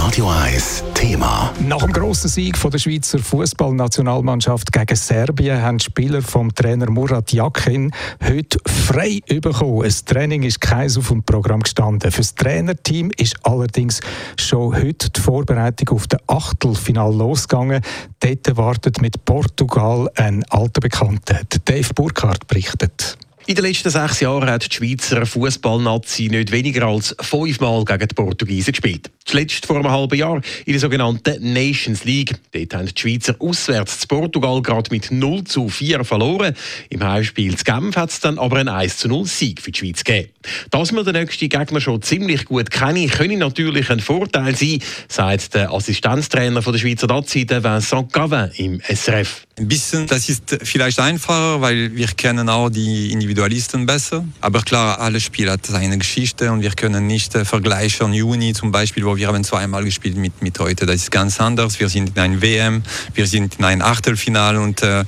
Radio 1 Thema. Nach dem grossen Sieg von der Schweizer Fußballnationalmannschaft gegen Serbien haben Spieler vom Trainer Murat Yakin heute frei bekommen. Ein Training ist keins auf dem Programm gestanden. Für das Trainerteam ist allerdings schon heute die Vorbereitung auf das Achtelfinal losgegangen. Dort wartet mit Portugal ein alter Bekannter. Dave Burkhardt berichtet. In den letzten sechs Jahren hat die Schweizer Fußballnazi nicht weniger als fünfmal gegen die Portugiesen gespielt. Zuletzt vor einem halben Jahr in der sogenannten Nations League. Dort haben die Schweizer auswärts zu Portugal gerade mit 0 zu 4 verloren. Im Heimspiel zu Genf hat es dann aber einen 1 zu 0 Sieg für die Schweiz gegeben. Dass man den nächsten Gegner schon ziemlich gut kenne, könnte natürlich ein Vorteil sein, sagt der Assistenztrainer der Schweizer Nazi, Vincent Gavin im SRF. Ein bisschen, das ist vielleicht einfacher, weil wir kennen auch die Individualisten besser. Aber klar, alle Spiel hat seine Geschichte und wir können nicht äh, vergleichen. Juni zum Beispiel, wo wir haben zweimal gespielt mit, mit heute, das ist ganz anders. Wir sind in einem WM, wir sind in einem Achtelfinale und äh,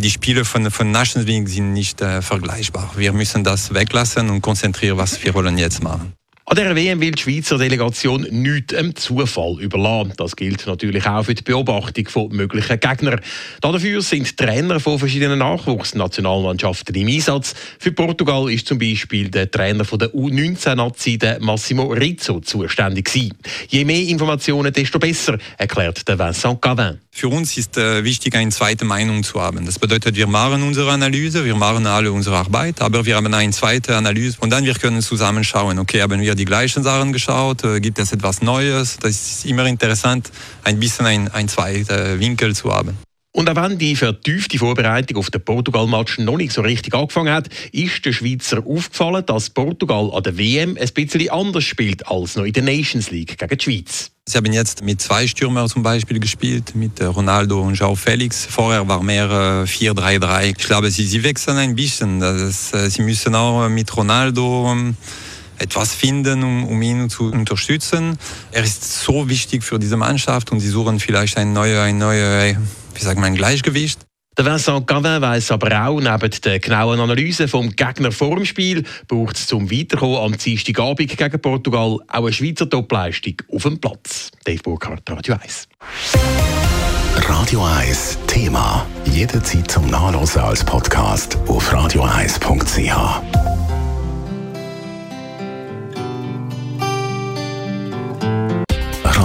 die Spiele von, von National League sind nicht äh, vergleichbar. Wir müssen das weglassen und konzentrieren, was wir wollen jetzt machen. An der WM will die Schweizer Delegation nichts dem Zufall überlassen. Das gilt natürlich auch für die Beobachtung von möglichen Gegnern. Dafür sind Trainer von verschiedenen Nachwuchsnationalmannschaften im Einsatz. Für Portugal ist zum Beispiel der Trainer von der U19-Nazi, Massimo Rizzo, zuständig. Je mehr Informationen, desto besser, erklärt Vincent Gavin. Für uns ist äh, wichtig, eine zweite Meinung zu haben. Das bedeutet, wir machen unsere Analyse, wir machen alle unsere Arbeit, aber wir haben eine zweite Analyse und dann wir können zusammenschauen, okay, haben wir die gleichen Sachen geschaut, äh, gibt es etwas Neues? Das ist immer interessant, ein bisschen ein, zweiter Winkel zu haben. Und auch wenn die vertiefte Vorbereitung auf den Portugal-Match noch nicht so richtig angefangen hat, ist der Schweizer aufgefallen, dass Portugal an der WM ein bisschen anders spielt als noch in der Nations League gegen die Schweiz. Sie haben jetzt mit zwei Stürmern zum Beispiel gespielt, mit äh, Ronaldo und João Felix. Vorher war mehr 4-3-3. Äh, ich glaube, sie, sie wechseln ein bisschen. Das, äh, sie müssen auch mit Ronaldo ähm, etwas finden, um, um, ihn zu unterstützen. Er ist so wichtig für diese Mannschaft und sie suchen vielleicht ein neues, ein neue wie sagen wir, ein Gleichgewicht. Der Vincent Gavin weiss aber auch, neben der genauen Analyse vom Gegner vor dem Spiel braucht es zum Weiterkommen am Dienstagabend gegen Portugal auch eine Schweizer Topleistung auf dem Platz. Dave Burkhardt, Radio 1. Radio 1 Thema. Jederzeit zum Nachlesen als Podcast auf radio1.ch.